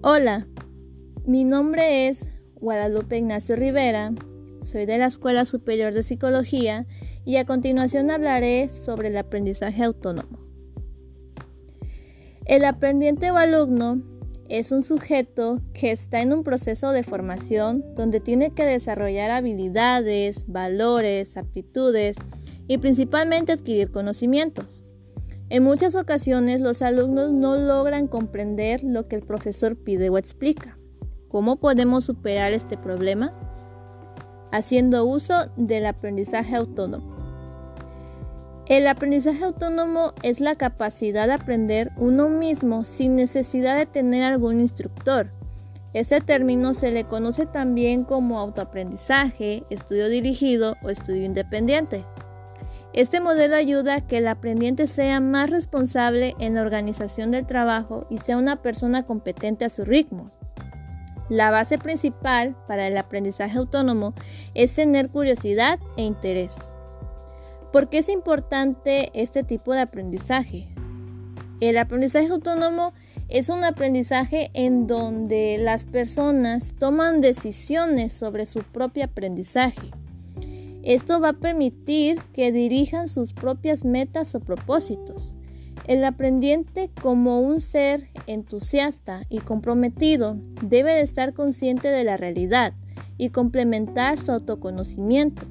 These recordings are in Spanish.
Hola, mi nombre es Guadalupe Ignacio Rivera, soy de la Escuela Superior de Psicología y a continuación hablaré sobre el aprendizaje autónomo. El aprendiente o alumno es un sujeto que está en un proceso de formación donde tiene que desarrollar habilidades, valores, aptitudes y principalmente adquirir conocimientos. En muchas ocasiones los alumnos no logran comprender lo que el profesor pide o explica. ¿Cómo podemos superar este problema? Haciendo uso del aprendizaje autónomo. El aprendizaje autónomo es la capacidad de aprender uno mismo sin necesidad de tener algún instructor. Este término se le conoce también como autoaprendizaje, estudio dirigido o estudio independiente. Este modelo ayuda a que el aprendiente sea más responsable en la organización del trabajo y sea una persona competente a su ritmo. La base principal para el aprendizaje autónomo es tener curiosidad e interés. ¿Por qué es importante este tipo de aprendizaje? El aprendizaje autónomo es un aprendizaje en donde las personas toman decisiones sobre su propio aprendizaje. Esto va a permitir que dirijan sus propias metas o propósitos. El aprendiente como un ser entusiasta y comprometido debe de estar consciente de la realidad y complementar su autoconocimiento,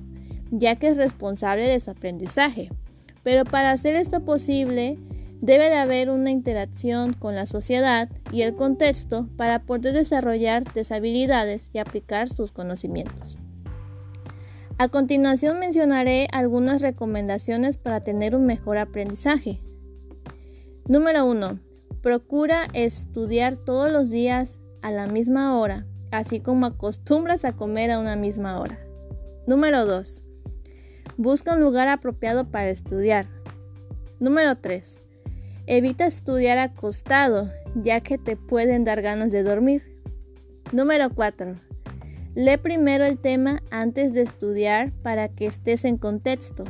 ya que es responsable de su aprendizaje. Pero para hacer esto posible, debe de haber una interacción con la sociedad y el contexto para poder desarrollar deshabilidades y aplicar sus conocimientos. A continuación mencionaré algunas recomendaciones para tener un mejor aprendizaje. Número 1. Procura estudiar todos los días a la misma hora, así como acostumbras a comer a una misma hora. Número 2. Busca un lugar apropiado para estudiar. Número 3. Evita estudiar acostado, ya que te pueden dar ganas de dormir. Número 4. Lee primero el tema antes de estudiar para que estés en contexto.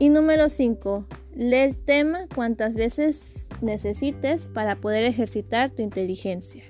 Y número 5. Lee el tema cuantas veces necesites para poder ejercitar tu inteligencia.